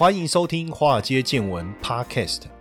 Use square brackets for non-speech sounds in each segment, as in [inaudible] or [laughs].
欢迎收听《华尔街见闻》Podcast。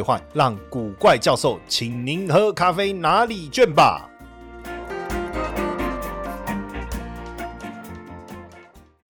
兑换，让古怪教授请您喝咖啡哪里卷吧。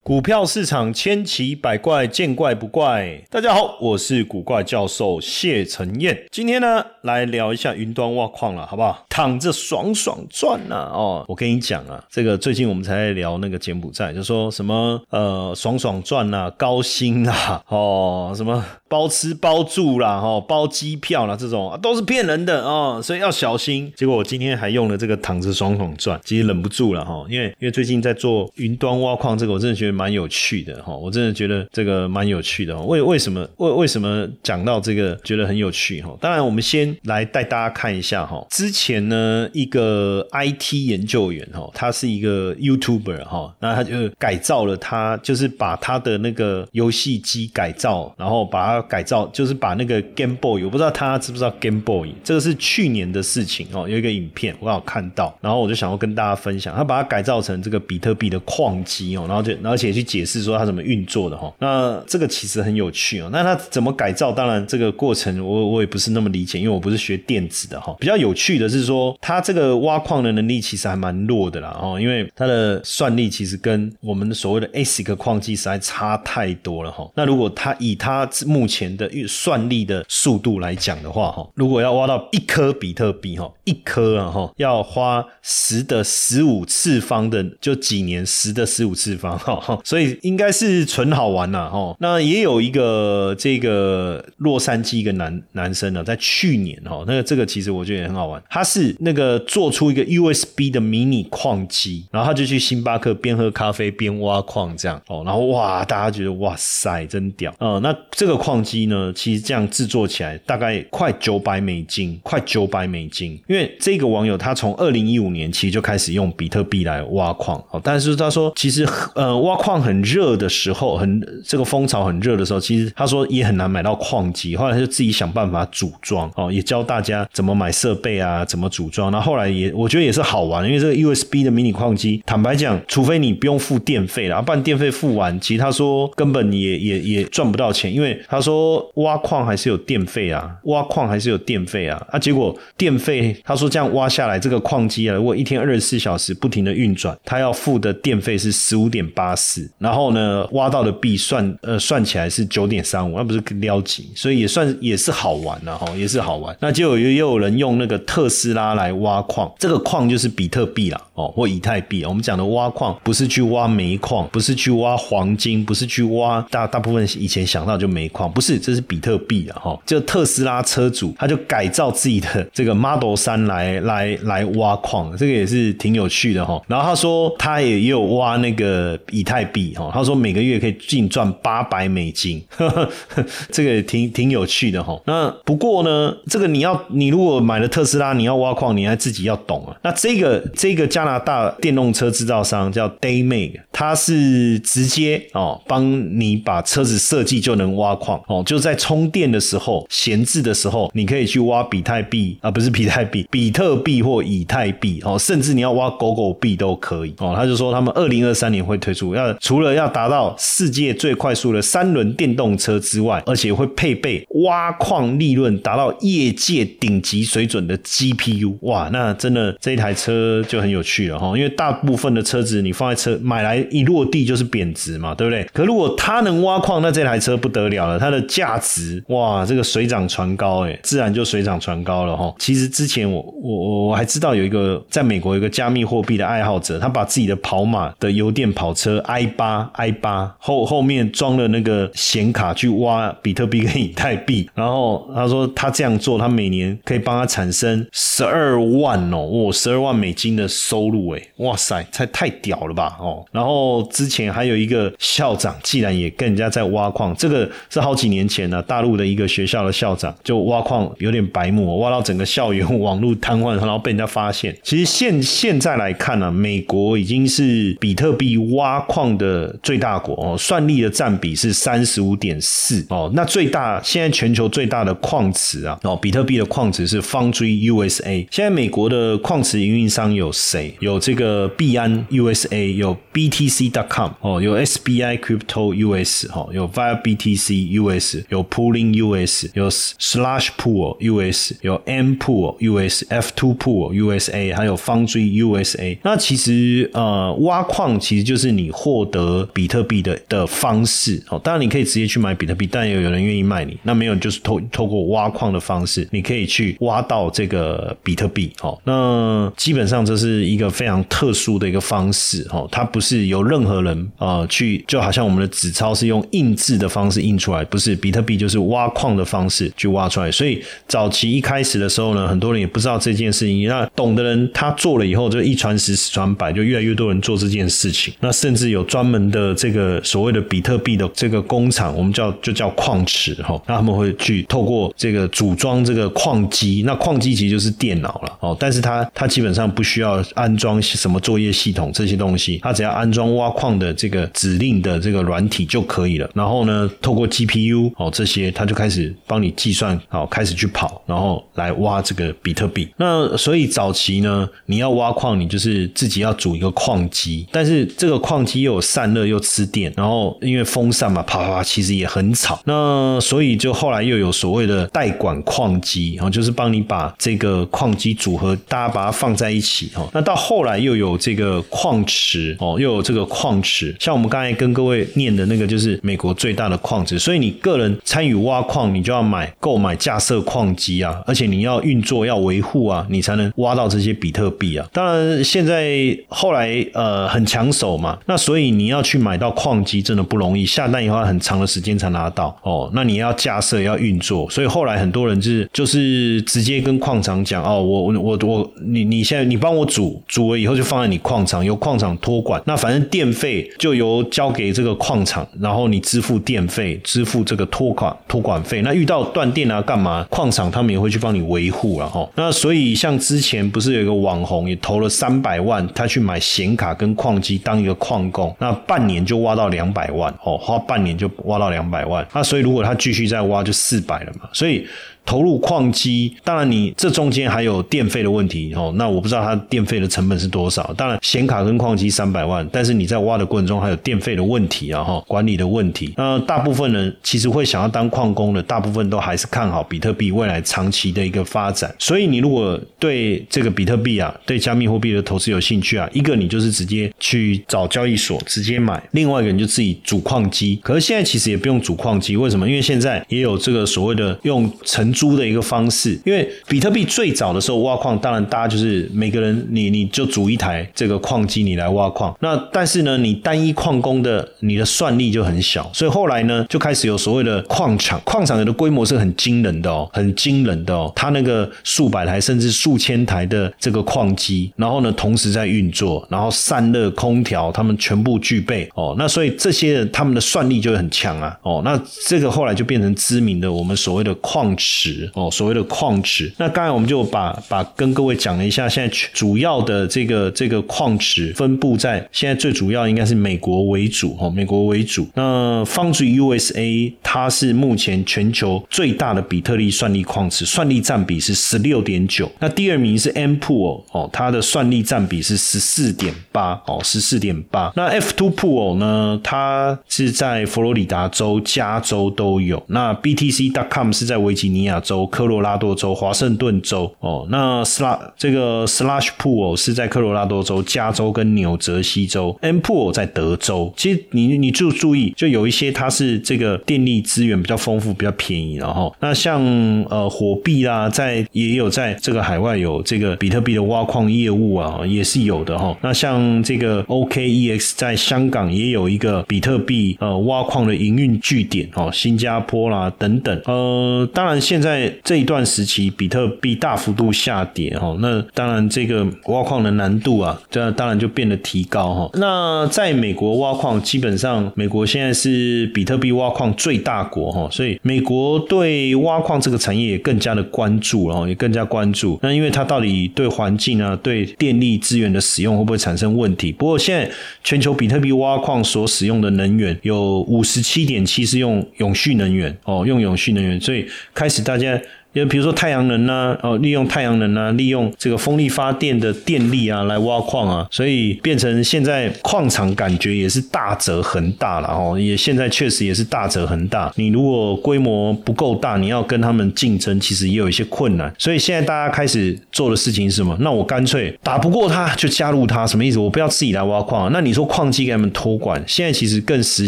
股票市场千奇百怪，见怪不怪。大家好，我是古怪教授谢承彦。今天呢，来聊一下云端挖矿了，好不好？躺着爽爽赚呐！哦，我跟你讲啊，这个最近我们才在聊那个柬埔寨，就说什么呃爽爽赚呐，高薪啊，哦什么。包吃包住啦，哈，包机票啦，这种都是骗人的哦，所以要小心。结果我今天还用了这个躺着爽爽赚，其实忍不住了哈，因为因为最近在做云端挖矿这个，我真的觉得蛮有趣的哈，我真的觉得这个蛮有趣的。为为什么为为什么讲到这个觉得很有趣哈？当然，我们先来带大家看一下哈，之前呢一个 IT 研究员哈，他是一个 YouTuber 哈，那他就改造了他，就是把他的那个游戏机改造，然后把它。改造就是把那个 Game Boy，我不知道他知不知道 Game Boy，这个是去年的事情哦。有一个影片我刚好看到，然后我就想要跟大家分享，他把它改造成这个比特币的矿机哦，然后就而且去解释说它怎么运作的哈。那这个其实很有趣哦。那它怎么改造？当然这个过程我我也不是那么理解，因为我不是学电子的哈。比较有趣的是说，它这个挖矿的能力其实还蛮弱的啦哦，因为它的算力其实跟我们所谓的 ASIC 矿机实在差太多了哈。那如果它以它目前的算力的速度来讲的话，哈，如果要挖到一颗比特币，哈，一颗啊，哈，要花十的十五次方的，就几年十的十五次方，哈，所以应该是纯好玩呐，哈。那也有一个这个洛杉矶一个男男生呢，在去年，哦，那个这个其实我觉得也很好玩，他是那个做出一个 USB 的迷你矿机，然后他就去星巴克边喝咖啡边挖矿，这样，哦，然后哇，大家觉得哇塞，真屌，哦，那这个矿。机呢，其实这样制作起来大概快九百美金，快九百美金。因为这个网友他从二零一五年其实就开始用比特币来挖矿，哦，但是他说其实呃挖矿很热的时候，很这个风潮很热的时候，其实他说也很难买到矿机，后来他就自己想办法组装，哦，也教大家怎么买设备啊，怎么组装。那后来也我觉得也是好玩，因为这个 USB 的迷你矿机，坦白讲，除非你不用付电费了，不然电费付完，其实他说根本也也也赚不到钱，因为他说。挖矿还是有电费啊，挖矿还是有电费啊，啊，结果电费他说这样挖下来，这个矿机啊，如果一天二十四小时不停的运转，他要付的电费是十五点八四，然后呢，挖到的币算呃算起来是九点三五，那不是撩级，所以也算也是好玩了哈，也是好玩。那就有也有人用那个特斯拉来挖矿，这个矿就是比特币啦哦，或以太币。我们讲的挖矿不是去挖煤矿，不是去挖黄金，不是去挖大大部分以前想到就煤矿，不。是，这是比特币啊，哈，就特斯拉车主，他就改造自己的这个 Model 三来来来挖矿，这个也是挺有趣的哈。然后他说他也有挖那个以太币哈，他说每个月可以净赚八百美金，呵 [laughs] 呵这个也挺挺有趣的哈。那不过呢，这个你要你如果买了特斯拉，你要挖矿，你还自己要懂啊。那这个这个加拿大电动车制造商叫 Daymake，他是直接哦帮你把车子设计就能挖矿。哦，就在充电的时候、闲置的时候，你可以去挖比特币啊，不是比特币，比特币或以太币哦，甚至你要挖狗狗币都可以哦。他就说他们二零二三年会推出，要除了要达到世界最快速的三轮电动车之外，而且会配备挖矿利润达到业界顶级水准的 GPU。哇，那真的这一台车就很有趣了哈，因为大部分的车子你放在车买来一落地就是贬值嘛，对不对？可如果它能挖矿，那这台车不得了了，它的价值哇，这个水涨船高哎，自然就水涨船高了哈。其实之前我我我我还知道有一个在美国有一个加密货币的爱好者，他把自己的跑马的油电跑车 i 八 i 八后后面装了那个显卡去挖比特币跟以太币，然后他说他这样做。作，它每年可以帮他产生十二万哦，哇，十二万美金的收入哎，哇塞，太太屌了吧哦。然后之前还有一个校长，既然也跟人家在挖矿，这个是好几年前呢，大陆的一个学校的校长就挖矿有点白目，挖到整个校园网络瘫痪，然后被人家发现。其实现现在来看呢，美国已经是比特币挖矿的最大国哦，算力的占比是三十五点四哦。那最大现在全球最大的矿池啊哦，比特币的矿池是 Foundry USA。现在美国的矿池营运商有谁？有这个币安 USA，有 BTC.com 哦，有 SBI Crypto US 哈，有 Via BTC US，有 Pooling US，有 Slash Pool US，有 M Pool US，F2 Pool USA，还有 Foundry USA。那其实呃，挖矿其实就是你获得比特币的的方式哦。当然你可以直接去买比特币，但也有人愿意卖你。那没有就是透透过挖矿的方式，你可以去挖到这个比特币哦。那基本上这是一个非常特殊的一个方式哦，它不是由任何人呃去，就好像我们的纸钞是用印制的方式印出来，不是比特币就是挖矿的方式去挖出来。所以早期一开始的时候呢，很多人也不知道这件事情。那懂的人他做了以后，就一传十，十传百，就越来越多人做这件事情。那甚至有专门的这个所谓的比特币的这个工厂，我们叫就叫矿池哈。那他们会去透过这个组装这个矿机，那矿机其实就是电脑了哦。但是它它基本上不需要安装什么作业系统这些东西，它只要安装挖矿的这个指令的这个软体就可以了。然后呢，透过 GPU 哦这些，它就开始帮你计算，好开始去跑，然后来挖这个比特币。那所以早期呢，你要挖矿，你就是自己要组一个矿机，但是这个矿机又有散热又吃电，然后因为风扇嘛，啪啪啪，其实也很吵。那所以就后来又有所谓的代管矿矿机，然后就是帮你把这个矿机组合，大家把它放在一起哦。那到后来又有这个矿池哦，又有这个矿池，像我们刚才跟各位念的那个，就是美国最大的矿池。所以你个人参与挖矿，你就要买购买架设矿机啊，而且你要运作要维护啊，你才能挖到这些比特币啊。当然现在后来呃很抢手嘛，那所以你要去买到矿机真的不容易，下单以后很长的时间才拿到哦。那你要架设要运作，所以后来很多人就是就是直接跟矿场讲哦，我我我你你现在你帮我煮煮了以后就放在你矿场，由矿场托管，那反正电费就由交给这个矿场，然后你支付电费，支付这个托管托管费。那遇到断电啊干嘛，矿场他们也会去帮你维护了哈。那所以像之前不是有一个网红也投了三百万，他去买显卡跟矿机当一个矿工，那半年就挖到两百万哦，花半年就挖到两百万。那所以如果他继续再挖，就四百了嘛。所以。投入矿机，当然你这中间还有电费的问题哦。那我不知道它电费的成本是多少。当然显卡跟矿机三百万，但是你在挖的过程中还有电费的问题啊哈，管理的问题。那大部分人其实会想要当矿工的，大部分都还是看好比特币未来长期的一个发展。所以你如果对这个比特币啊，对加密货币的投资有兴趣啊，一个你就是直接去找交易所直接买，另外一个你就自己组矿机。可是现在其实也不用组矿机，为什么？因为现在也有这个所谓的用成租的一个方式，因为比特币最早的时候挖矿，当然大家就是每个人你你就组一台这个矿机，你来挖矿。那但是呢，你单一矿工的你的算力就很小，所以后来呢就开始有所谓的矿场，矿场的规模是很惊人的哦，很惊人的哦，它那个数百台甚至数千台的这个矿机，然后呢同时在运作，然后散热、空调他们全部具备哦，那所以这些他们的算力就很强啊哦，那这个后来就变成知名的我们所谓的矿池。哦，所谓的矿池，那刚才我们就把把跟各位讲了一下，现在主要的这个这个矿池分布在现在最主要应该是美国为主哦，美国为主。那 Foundry USA 它是目前全球最大的比特币算力矿池，算力占比是十六点九。那第二名是 M Pool 哦，它的算力占比是十四点八哦，十四点八。那 F Two Pool 呢，它是在佛罗里达州、加州都有。那 BTC.com 是在维吉尼亚亚州。科罗拉多州、华盛顿州哦，那 Slash 这个 Slash Pool 是在科罗拉多州、加州跟纽泽西州，M Pool 在德州。其实你你就注意，就有一些它是这个电力资源比较丰富、比较便宜，然后那像呃火币啦，在也有在这个海外有这个比特币的挖矿业务啊，也是有的哈。那像这个 OKEX 在香港也有一个比特币呃挖矿的营运据点哦，新加坡啦等等。呃，当然现在这一段时期，比特币大幅度下跌哈，那当然这个挖矿的难度啊，这当然就变得提高哈。那在美国挖矿，基本上美国现在是比特币挖矿最大国哈，所以美国对挖矿这个产业也更加的关注了，也更加关注。那因为它到底对环境啊，对电力资源的使用会不会产生问题？不过现在全球比特币挖矿所使用的能源有五十七点七是用永续能源哦，用永续能源，所以开始大家。就比如说太阳能啊，哦，利用太阳能啊，利用这个风力发电的电力啊来挖矿啊，所以变成现在矿场感觉也是大则恒大了哦，也现在确实也是大则恒大。你如果规模不够大，你要跟他们竞争，其实也有一些困难。所以现在大家开始做的事情是什么？那我干脆打不过他就加入他，什么意思？我不要自己来挖矿。那你说矿机给他们托管，现在其实更实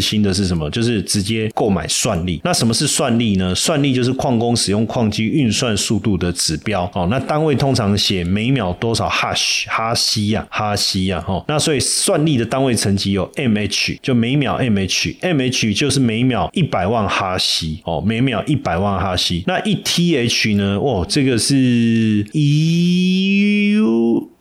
心的是什么？就是直接购买算力。那什么是算力呢？算力就是矿工使用矿机。运算速度的指标哦，那单位通常写每秒多少哈希哈希呀哈希呀哈，那所以算力的单位层级有 mh，就每秒 mh，mh 就是每秒一百万哈希哦，每秒一百万哈希。那一 th 呢？哦，这个是一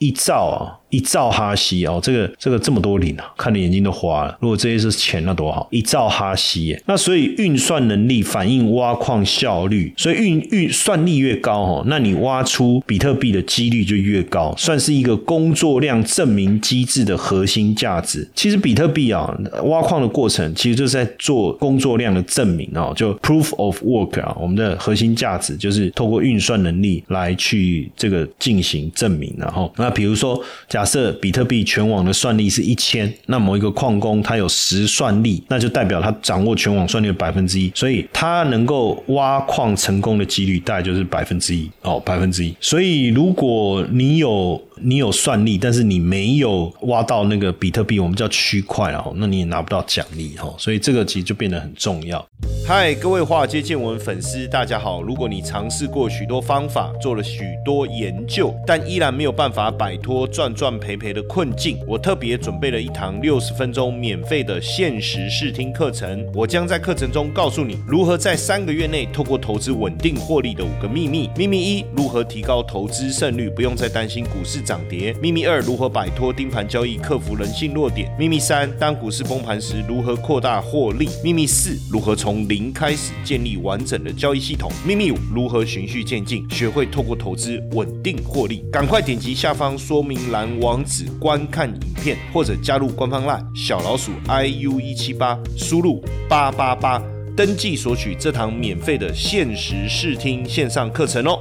一兆啊。一兆哈希哦，这个这个这么多零啊，看的眼睛都花了。如果这些是钱，那多好！一兆哈希耶，那所以运算能力反映挖矿效率，所以运运算力越高哦，那你挖出比特币的几率就越高，算是一个工作量证明机制的核心价值。其实比特币啊，挖矿的过程其实就是在做工作量的证明哦，就 proof of work 啊，我们的核心价值就是透过运算能力来去这个进行证明，然后那比如说假。设比特币全网的算力是一千，那某一个矿工他有十算力，那就代表他掌握全网算力的百分之一，所以他能够挖矿成功的几率大概就是百分之一哦，百分之一。所以如果你有你有算力，但是你没有挖到那个比特币，我们叫区块哦，那你也拿不到奖励哈。所以这个其实就变得很重要。嗨，各位华尔街见闻粉丝，大家好。如果你尝试过许多方法，做了许多研究，但依然没有办法摆脱赚赚赔赔的困境，我特别准备了一堂六十分钟免费的限时试听课程。我将在课程中告诉你如何在三个月内透过投资稳定获利的五个秘密。秘密一：如何提高投资胜率，不用再担心股市涨跌。秘密二：如何摆脱盯盘交易，克服人性弱点。秘密三：当股市崩盘时，如何扩大获利。秘密四：如何从零开始建立完整的交易系统。秘密五：如何循序渐进，学会透过投资稳定获利。赶快点击下方方说明栏网址观看影片，或者加入官方 LINE 小老鼠 iu 一七八，输入八八八登记索取这堂免费的限时试听线上课程哦。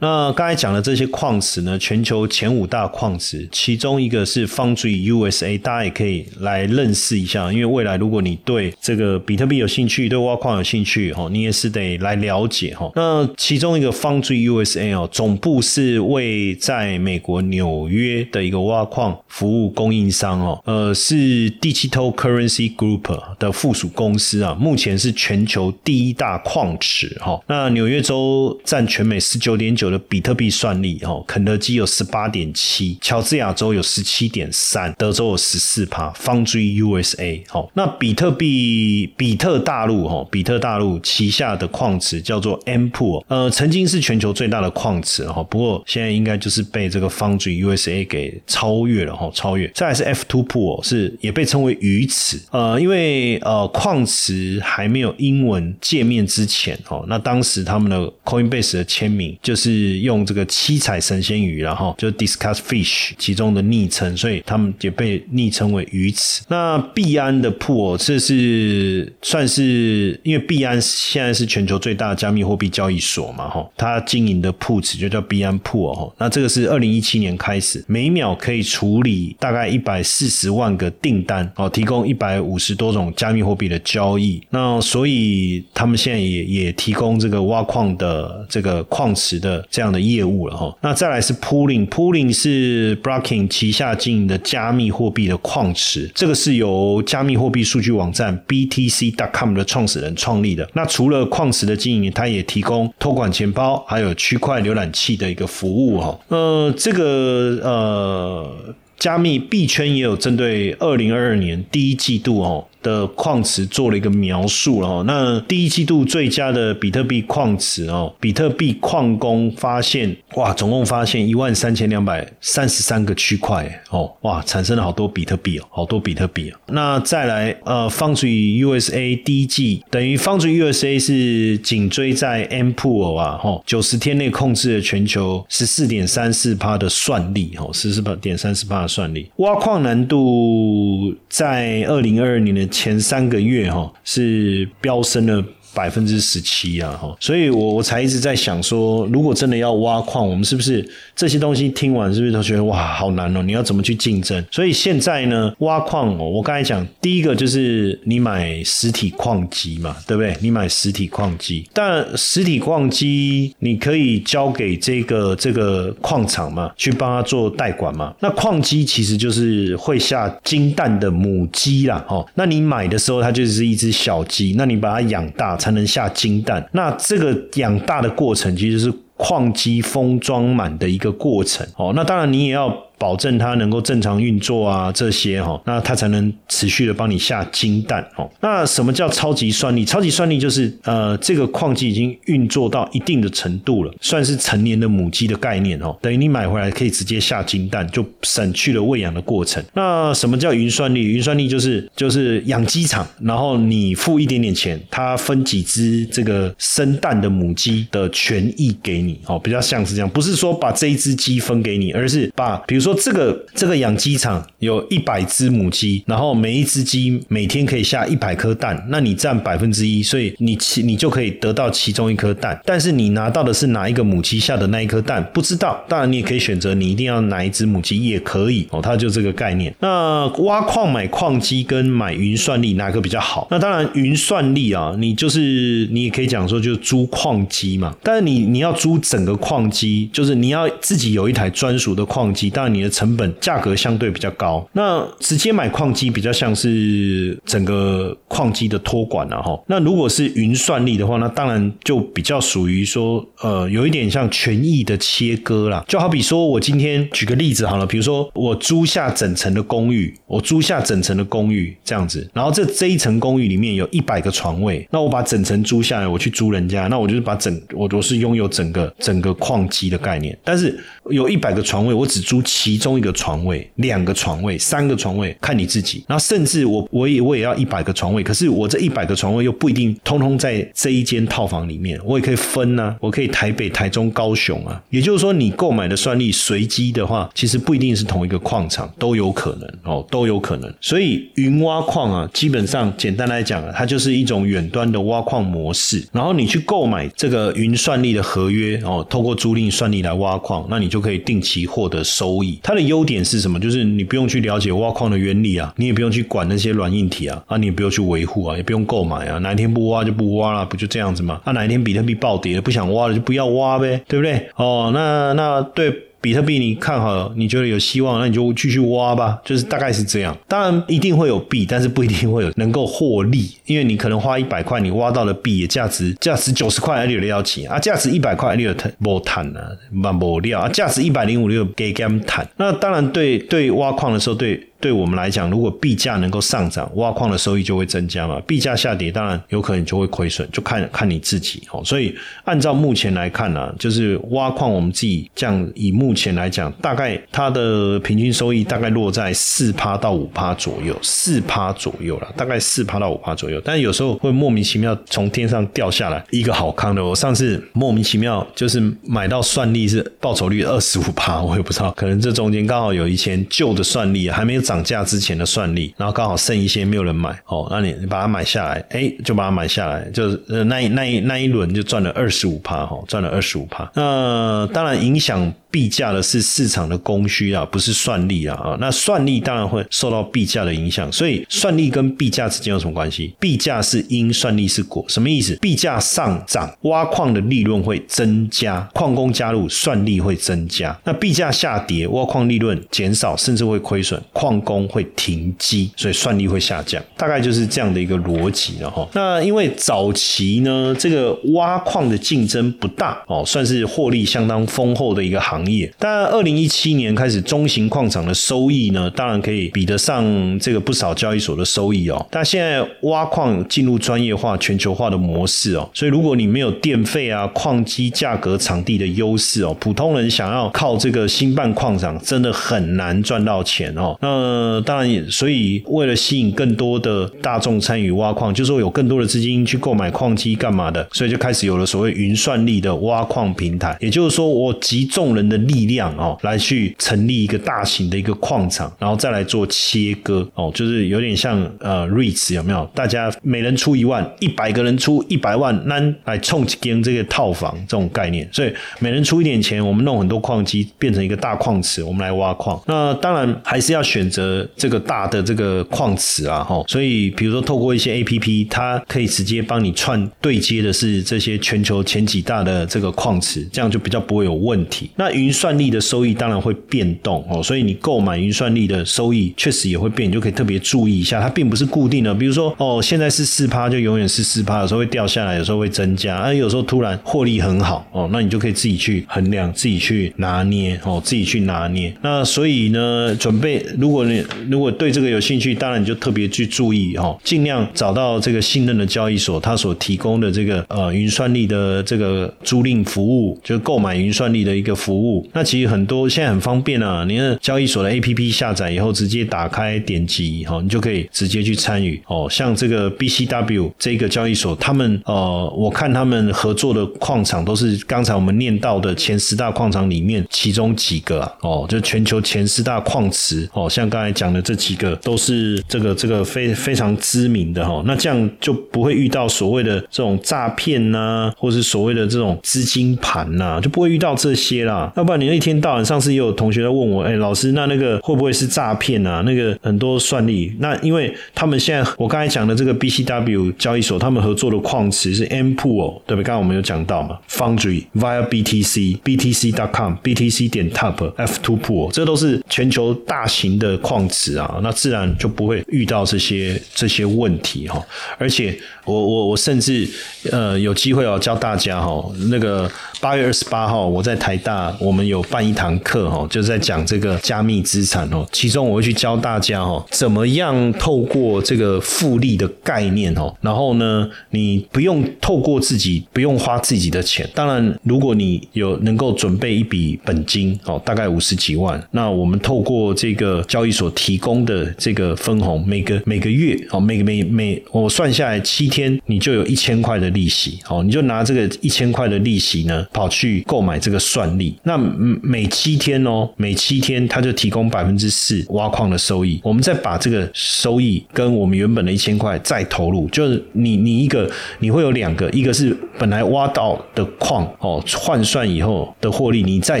那刚才讲的这些矿池呢，全球前五大矿池，其中一个是 Foundry USA，大家也可以来认识一下。因为未来如果你对这个比特币有兴趣，对挖矿有兴趣，哈，你也是得来了解哈。那其中一个 Foundry USA 哦，总部是位在美国纽约的一个挖矿服务供应商哦，呃，是 Digital Currency Group 的附属公司啊，目前是全球第一大矿池哈。那纽约州占全美十九点九。有了比特币算力哦，肯德基有十八点七，乔治亚州有十七点三，德州有十四趴。Foundry USA 哦，那比特币比特大陆哦，比特大陆旗下的矿池叫做 M Pool，呃，曾经是全球最大的矿池哈，不过现在应该就是被这个 Foundry USA 给超越了哈，超越。再来是 F Two Pool，是也被称为鱼池，呃，因为呃矿池还没有英文界面之前哦，那当时他们的 Coinbase 的签名就是。是用这个七彩神仙鱼，然后就 Discuss Fish 其中的昵称，所以他们也被昵称为鱼池。那币安的铺，这是算是因为币安现在是全球最大的加密货币交易所嘛，哈，它经营的铺池就叫币安铺哦。那这个是二零一七年开始，每秒可以处理大概一百四十万个订单，哦，提供一百五十多种加密货币的交易。那所以他们现在也也提供这个挖矿的这个矿池的。这样的业务了哈，那再来是 Pooling，Pooling 是 Blocking 旗下经营的加密货币的矿池，这个是由加密货币数据网站 BTC.com 的创始人创立的。那除了矿池的经营，它也提供托管钱包，还有区块浏览器的一个服务哈。呃，这个呃。加密币圈也有针对二零二二年第一季度哦的矿池做了一个描述了哦。那第一季度最佳的比特币矿池哦，比特币矿工发现哇，总共发现一万三千两百三十三个区块哦，哇，产生了好多比特币哦，好多比特币啊。那再来呃，Foundry USA 第一季等于 Foundry USA 是紧追在 M Pool 啊，哈，九十天内控制了全球十四点三四趴的算力哦，十四点三四趴的算力，挖矿难度在二零二二年的前三个月哈是飙升了。百分之十七啊，哈，所以我我才一直在想说，如果真的要挖矿，我们是不是这些东西听完是不是都觉得哇，好难哦？你要怎么去竞争？所以现在呢，挖矿哦，我刚才讲，第一个就是你买实体矿机嘛，对不对？你买实体矿机，但实体矿机你可以交给这个这个矿场嘛，去帮他做代管嘛。那矿机其实就是会下金蛋的母鸡啦，哦，那你买的时候它就是一只小鸡，那你把它养大。才能下金蛋，那这个养大的过程其实是矿机封装满的一个过程哦。那当然你也要。保证它能够正常运作啊，这些哈，那它才能持续的帮你下金蛋哦。那什么叫超级算力？超级算力就是呃，这个矿机已经运作到一定的程度了，算是成年的母鸡的概念哦。等于你买回来可以直接下金蛋，就省去了喂养的过程。那什么叫云算力？云算力就是就是养鸡场，然后你付一点点钱，它分几只这个生蛋的母鸡的权益给你哦，比较像是这样，不是说把这一只鸡分给你，而是把比如说。这个这个养鸡场有一百只母鸡，然后每一只鸡每天可以下一百颗蛋，那你占百分之一，所以你其你就可以得到其中一颗蛋。但是你拿到的是哪一个母鸡下的那一颗蛋，不知道。当然你也可以选择你一定要哪一只母鸡也可以哦，它就这个概念。那挖矿买矿机跟买云算力哪个比较好？那当然云算力啊，你就是你也可以讲说就是租矿机嘛。但是你你要租整个矿机，就是你要自己有一台专属的矿机，当然你。的成本价格相对比较高，那直接买矿机比较像是整个矿机的托管了哈。那如果是云算力的话，那当然就比较属于说，呃，有一点像权益的切割啦。就好比说我今天举个例子好了，比如说我租下整层的公寓，我租下整层的公寓这样子，然后这这一层公寓里面有一百个床位，那我把整层租下来，我去租人家，那我就是把整我都是拥有整个整个矿机的概念，但是有一百个床位，我只租七。其中一个床位、两个床位、三个床位，看你自己。然后甚至我我也我也要一百个床位，可是我这一百个床位又不一定通通在这一间套房里面，我也可以分呢。我可以台北、台中、高雄啊。也就是说，你购买的算力随机的话，其实不一定是同一个矿场，都有可能哦，都有可能。所以云挖矿啊，基本上简单来讲啊，它就是一种远端的挖矿模式。然后你去购买这个云算力的合约哦，透过租赁算力来挖矿，那你就可以定期获得收益。它的优点是什么？就是你不用去了解挖矿的原理啊，你也不用去管那些软硬体啊，啊，你也不用去维护啊，也不用购买啊，哪一天不挖就不挖了，不就这样子吗？啊，哪一天比特币暴跌了，不想挖了就不要挖呗，对不对？哦，那那对。比特币你看好了，你觉得有希望，那你就继续挖吧，就是大概是这样。当然一定会有币，但是不一定会有能够获利，因为你可能花一百块，你挖到的币也价值价值九十块，你有得要钱啊，价值一百块，你有谈不谈呢？蛮不料啊，价值一百零五，你有给他们谈。那当然对对挖矿的时候对。对我们来讲，如果币价能够上涨，挖矿的收益就会增加嘛。币价下跌，当然有可能就会亏损，就看看你自己哦。所以按照目前来看呢，就是挖矿，我们自己这样以目前来讲，大概它的平均收益大概落在四趴到五趴左右，四趴左右了，大概四趴到五趴左右。但有时候会莫名其妙从天上掉下来一个好康的。我上次莫名其妙就是买到算力是报酬率二十五趴，我也不知道，可能这中间刚好有一千旧的算力还没有涨。涨价之前的算力，然后刚好剩一些没有人买哦，那你你把它买下来，哎，就把它买下来，就是呃那那一那一轮就赚了二十五趴哈，赚了二十五趴。那当然影响。币价的是市场的供需啊，不是算力啊啊！那算力当然会受到币价的影响，所以算力跟币价之间有什么关系？币价是因，算力是果，什么意思？币价上涨，挖矿的利润会增加，矿工加入，算力会增加。那币价下跌，挖矿利润减少，甚至会亏损，矿工会停机，所以算力会下降。大概就是这样的一个逻辑了哈。那因为早期呢，这个挖矿的竞争不大哦，算是获利相当丰厚的一个行。行业。但二零一七年开始，中型矿场的收益呢，当然可以比得上这个不少交易所的收益哦。但现在挖矿进入专业化、全球化的模式哦，所以如果你没有电费啊、矿机价格、场地的优势哦，普通人想要靠这个新办矿场，真的很难赚到钱哦。那当然，所以为了吸引更多的大众参与挖矿，就是说有更多的资金去购买矿机干嘛的，所以就开始有了所谓云算力的挖矿平台。也就是说，我集众人的的力量哦，来去成立一个大型的一个矿场，然后再来做切割哦，就是有点像呃 REITs 有没有？大家每人出一万，一百个人出一百万，那来冲间这个套房这种概念。所以每人出一点钱，我们弄很多矿机变成一个大矿池，我们来挖矿。那当然还是要选择这个大的这个矿池啊，哈。所以比如说透过一些 A P P，它可以直接帮你串对接的是这些全球前几大的这个矿池，这样就比较不会有问题。那与云算力的收益当然会变动哦，所以你购买云算力的收益确实也会变，你就可以特别注意一下，它并不是固定的。比如说哦，现在是四趴，就永远是四趴，有时候会掉下来，有时候会增加，啊，有时候突然获利很好哦，那你就可以自己去衡量，自己去拿捏哦，自己去拿捏。那所以呢，准备如果你如果对这个有兴趣，当然你就特别去注意哦，尽量找到这个信任的交易所，它所提供的这个呃云算力的这个租赁服务，就购买云算力的一个服务。那其实很多现在很方便啊，你的交易所的 A P P 下载以后，直接打开点击哈，你就可以直接去参与哦。像这个 B C W 这个交易所，他们呃，我看他们合作的矿场都是刚才我们念到的前十大矿场里面其中几个啊哦，就全球前十大矿池哦，像刚才讲的这几个都是这个这个非非常知名的哈。那这样就不会遇到所谓的这种诈骗呐，或是所谓的这种资金盘呐，就不会遇到这些啦。要不然你一天到晚，上次也有同学在问我，哎，老师，那那个会不会是诈骗啊？那个很多算力，那因为他们现在我刚才讲的这个 B C W 交易所，他们合作的矿池是 M Pool，对不对？刚刚我们有讲到嘛，Foundry via B T C B T C dot com B T C 点 Top F Two Pool，这都是全球大型的矿池啊，那自然就不会遇到这些这些问题哈。而且我我我甚至呃有机会哦教大家哈，那个八月二十八号我在台大，我们有办一堂课哈，就是在讲这个加密资产哦，其中我会去教大家哦，怎么样透过这个复利的概念哦，然后呢，你不用透过自己不用花自己的钱，当然如果你有能够准备一笔本金哦，大概五十几万，那我们透过这个交易所提供的这个分红，每个每个月哦，每个每每我算下来七天，你就有一千块的利息哦，你就拿这个一千块的利息呢，跑去购买这个算力，那那每七天哦，每七天他就提供百分之四挖矿的收益，我们再把这个收益跟我们原本的一千块再投入，就是你你一个你会有两个，一个是本来挖到的矿哦，换算以后的获利你再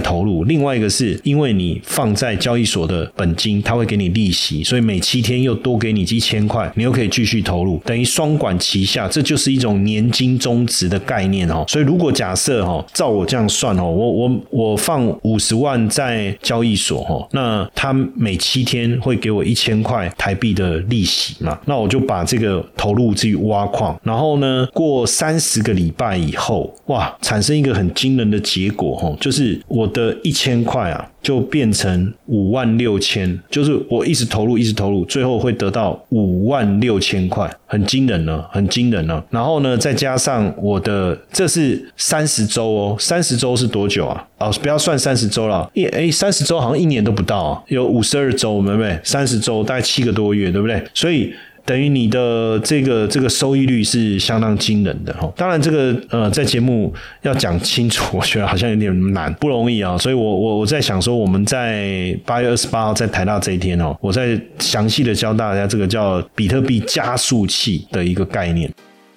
投入，另外一个是因为你放在交易所的本金，他会给你利息，所以每七天又多给你一千块，你又可以继续投入，等于双管齐下，这就是一种年金中值的概念哦。所以如果假设哦，照我这样算哦，我我我放五十万在交易所哈，那他每七天会给我一千块台币的利息嘛，那我就把这个投入去挖矿，然后呢，过三十个礼拜以后，哇，产生一个很惊人的结果哈，就是我的一千块啊。就变成五万六千，就是我一直投入，一直投入，最后会得到五万六千块，很惊人呢，很惊人呢。然后呢，再加上我的，这是三十周哦，三十周是多久啊？哦，不要算三十周了，一哎，三十周好像一年都不到啊，有五十二周，对不对？三十周大概七个多月，对不对？所以。等于你的这个这个收益率是相当惊人的哈，当然这个呃在节目要讲清楚，我觉得好像有点难，不容易啊，所以我我我在想说，我们在八月二十八号在台大这一天哦，我在详细的教大家这个叫比特币加速器的一个概念。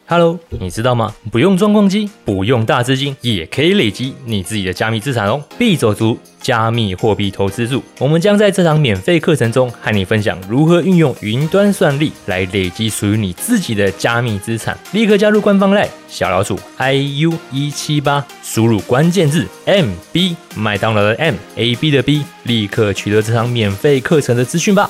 Hello，你知道吗？不用装矿机，不用大资金，也可以累积你自己的加密资产哦。币走族加密货币投资组，我们将在这堂免费课程中和你分享如何运用云端算力来累积属于你自己的加密资产。立刻加入官方 Line 小老鼠 iu 一七八，输入关键字 MB 麦当劳的 M A B 的 B，立刻取得这堂免费课程的资讯吧。